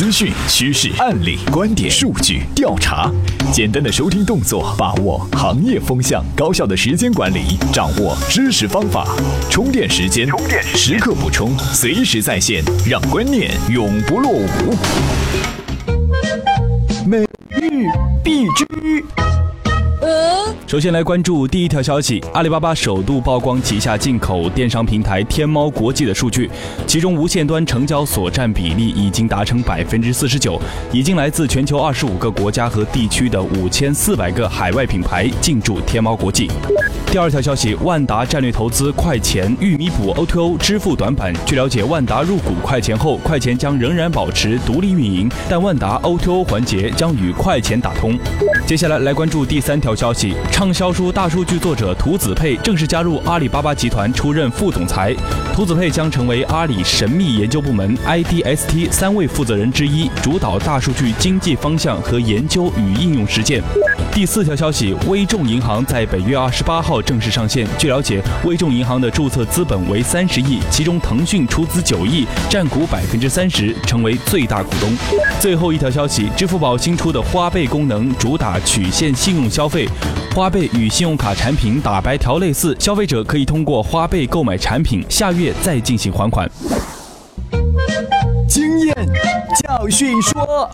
资讯、趋势、案例、观点、数据、调查，简单的收听动作，把握行业风向，高效的时间管理，掌握知识方法，充电时间，充电时刻补充，随时在线，让观念永不落伍。每日必知。首先来关注第一条消息，阿里巴巴首度曝光旗下进口电商平台天猫国际的数据，其中无线端成交所占比例已经达成百分之四十九，已经来自全球二十五个国家和地区的五千四百个海外品牌进驻天猫国际。第二条消息，万达战略投资快钱，欲弥补 O2O 支付短板。据了解，万达入股快钱后，快钱将仍然保持独立运营，但万达 O2O 环节将与快钱打通。接下来来关注第三条消息，畅销书大数据作者涂子佩正式加入阿里巴巴集团，出任副总裁。涂子佩将成为阿里神秘研究部门 IDST 三位负责人之一，主导大数据经济方向和研究与应用实践。第四条消息，微众银行在本月二十八号正式上线。据了解，微众银行的注册资本为三十亿，其中腾讯出资九亿，占股百分之三十，成为最大股东。最后一条消息，支付宝新出的花呗功能主打曲线信用消费，花呗与信用卡产品打白条类似，消费者可以通过花呗购买产品，下月再进行还款。经验教训说。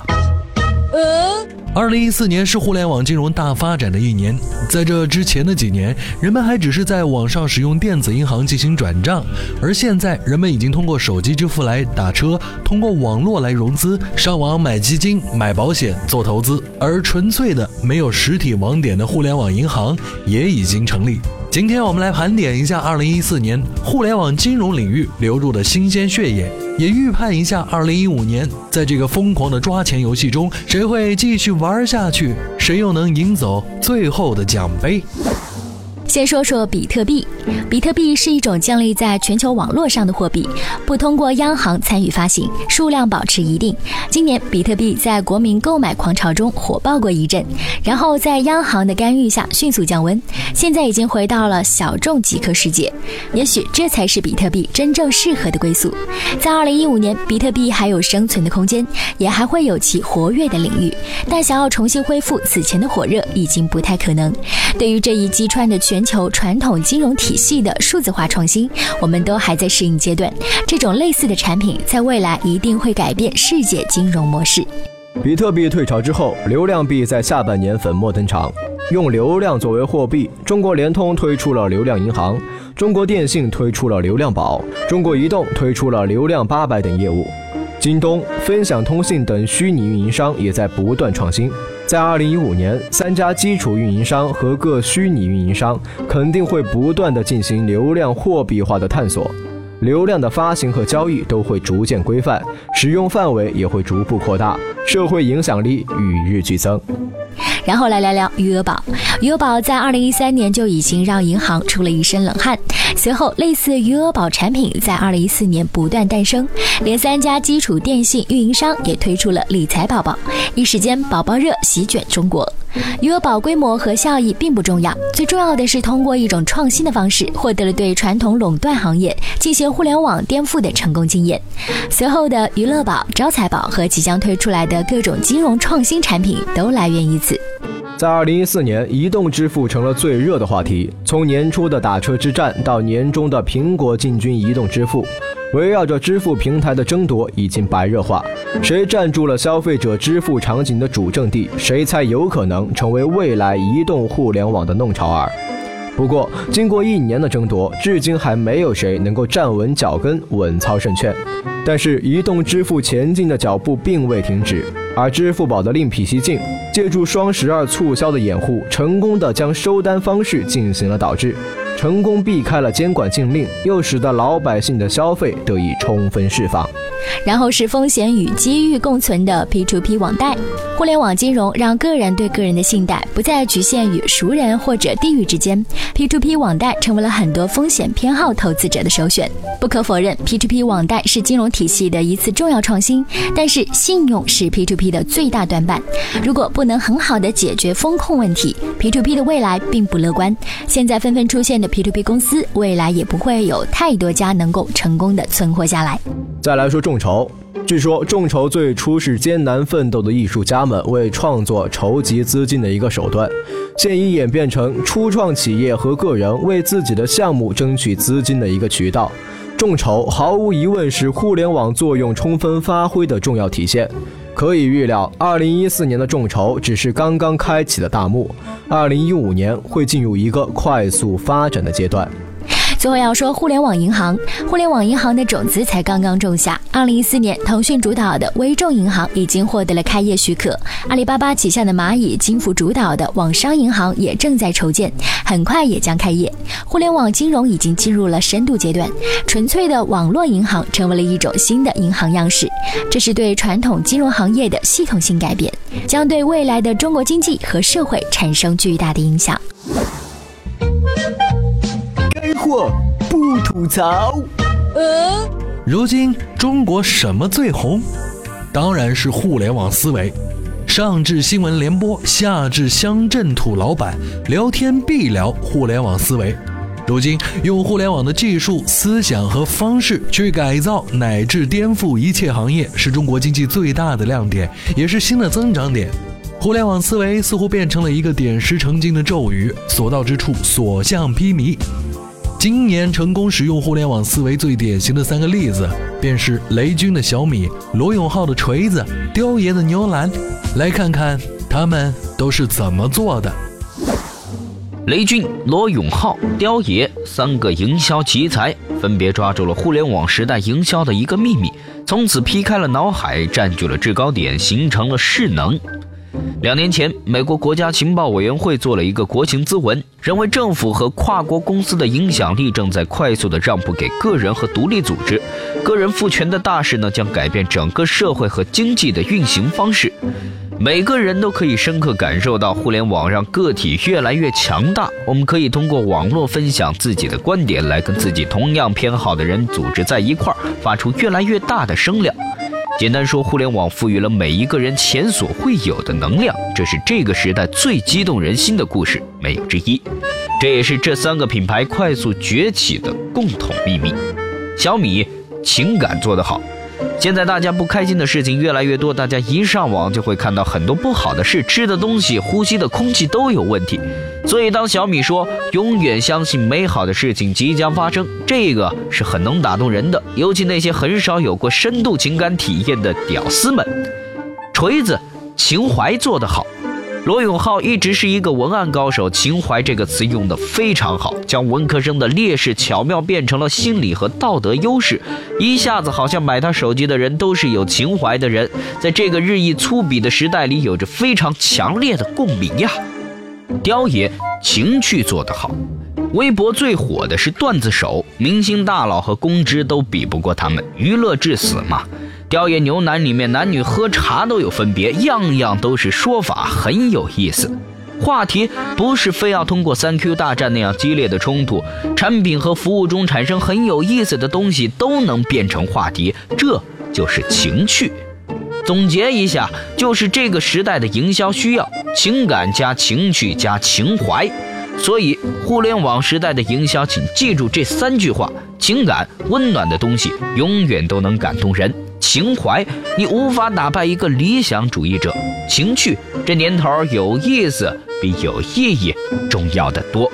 二零一四年是互联网金融大发展的一年，在这之前的几年，人们还只是在网上使用电子银行进行转账，而现在人们已经通过手机支付来打车，通过网络来融资，上网买基金、买保险、做投资，而纯粹的没有实体网点的互联网银行也已经成立。今天我们来盘点一下2014年互联网金融领域流入的新鲜血液，也预判一下2015年在这个疯狂的抓钱游戏中，谁会继续玩下去，谁又能赢走最后的奖杯。先说说比特币。比特币是一种建立在全球网络上的货币，不通过央行参与发行，数量保持一定。今年比特币在国民购买狂潮中火爆过一阵，然后在央行的干预下迅速降温，现在已经回到了小众极客世界。也许这才是比特币真正适合的归宿。在二零一五年，比特币还有生存的空间，也还会有其活跃的领域，但想要重新恢复此前的火热已经不太可能。对于这一击穿的全全球传统金融体系的数字化创新，我们都还在适应阶段。这种类似的产品，在未来一定会改变世界金融模式。比特币退潮之后，流量币在下半年粉墨登场。用流量作为货币，中国联通推出了流量银行，中国电信推出了流量宝，中国移动推出了流量八百等业务。京东、分享通信等虚拟运营商也在不断创新。在二零一五年，三家基础运营商和各虚拟运营商肯定会不断的进行流量货币化的探索，流量的发行和交易都会逐渐规范，使用范围也会逐步扩大，社会影响力与日俱增。然后来聊聊余额宝。余额宝在二零一三年就已经让银行出了一身冷汗，随后类似余额宝产品在二零一四年不断诞生，连三家基础电信运营商也推出了理财宝宝，一时间宝宝热席卷中国。余额宝规模和效益并不重要，最重要的是通过一种创新的方式，获得了对传统垄断行业进行互联网颠覆的成功经验。随后的娱乐宝、招财宝和即将推出来的各种金融创新产品都来源于此。在二零一四年，移动支付成了最热的话题。从年初的打车之战到年终的苹果进军移动支付，围绕着支付平台的争夺已经白热化。谁占住了消费者支付场景的主阵地，谁才有可能成为未来移动互联网的弄潮儿。不过，经过一年的争夺，至今还没有谁能够站稳脚跟，稳操胜券。但是，移动支付前进的脚步并未停止。而支付宝的另辟蹊径，借助双十二促销的掩护，成功的将收单方式进行了导致，成功避开了监管禁令，又使得老百姓的消费得以充分释放。然后是风险与机遇共存的 P2P 网贷，互联网金融让个人对个人的信贷不再局限于熟人或者地域之间，P2P 网贷成为了很多风险偏好投资者的首选。不可否认，P2P 网贷是金融体系的一次重要创新，但是信用是 P2P 的最大短板。如果不能很好的解决风控问题，P2P 的未来并不乐观。现在纷纷出现的 P2P 公司，未来也不会有太多家能够成功的存活下来。再来说众筹，据说众筹最初是艰难奋斗的艺术家们为创作筹集资金的一个手段，现已演变成初创企业和个人为自己的项目争取资金的一个渠道。众筹毫无疑问是互联网作用充分发挥的重要体现。可以预料，二零一四年的众筹只是刚刚开启的大幕，二零一五年会进入一个快速发展的阶段。最后要说互联网银行，互联网银行的种子才刚刚种下。二零一四年，腾讯主导的微众银行已经获得了开业许可，阿里巴巴旗下的蚂蚁金服主导的网商银行也正在筹建，很快也将开业。互联网金融已经进入了深度阶段，纯粹的网络银行成为了一种新的银行样式，这是对传统金融行业的系统性改变，将对未来的中国经济和社会产生巨大的影响。我不吐槽。呃，如今中国什么最红？当然是互联网思维。上至新闻联播，下至乡镇土老板，聊天必聊互联网思维。如今用互联网的技术、思想和方式去改造乃至颠覆一切行业，是中国经济最大的亮点，也是新的增长点。互联网思维似乎变成了一个点石成金的咒语，所到之处所向披靡。今年成功使用互联网思维最典型的三个例子，便是雷军的小米、罗永浩的锤子、雕爷的牛栏。来看看他们都是怎么做的。雷军、罗永浩、雕爷三个营销奇才，分别抓住了互联网时代营销的一个秘密，从此劈开了脑海，占据了制高点，形成了势能。两年前，美国国家情报委员会做了一个国情咨文，认为政府和跨国公司的影响力正在快速的让步给个人和独立组织，个人赋权的大势呢将改变整个社会和经济的运行方式。每个人都可以深刻感受到互联网让个体越来越强大。我们可以通过网络分享自己的观点，来跟自己同样偏好的人组织在一块儿，发出越来越大的声量。简单说，互联网赋予了每一个人前所未有的能量，这是这个时代最激动人心的故事，没有之一。这也是这三个品牌快速崛起的共同秘密。小米情感做得好。现在大家不开心的事情越来越多，大家一上网就会看到很多不好的事，吃的东西、呼吸的空气都有问题。所以当小米说永远相信美好的事情即将发生，这个是很能打动人的，尤其那些很少有过深度情感体验的屌丝们。锤子，情怀做得好。罗永浩一直是一个文案高手，情怀这个词用得非常好，将文科生的劣势巧妙变成了心理和道德优势，一下子好像买他手机的人都是有情怀的人，在这个日益粗鄙的时代里，有着非常强烈的共鸣呀。雕爷情趣做得好，微博最火的是段子手，明星大佬和公知都比不过他们，娱乐至死嘛。雕爷牛腩里面男女喝茶都有分别，样样都是说法，很有意思。话题不是非要通过三 Q 大战那样激烈的冲突，产品和服务中产生很有意思的东西都能变成话题，这就是情趣。总结一下，就是这个时代的营销需要情感加情趣加情怀。所以，互联网时代的营销，请记住这三句话：情感温暖的东西永远都能感动人。情怀，你无法打败一个理想主义者。情趣，这年头有意思比有意义重要的多。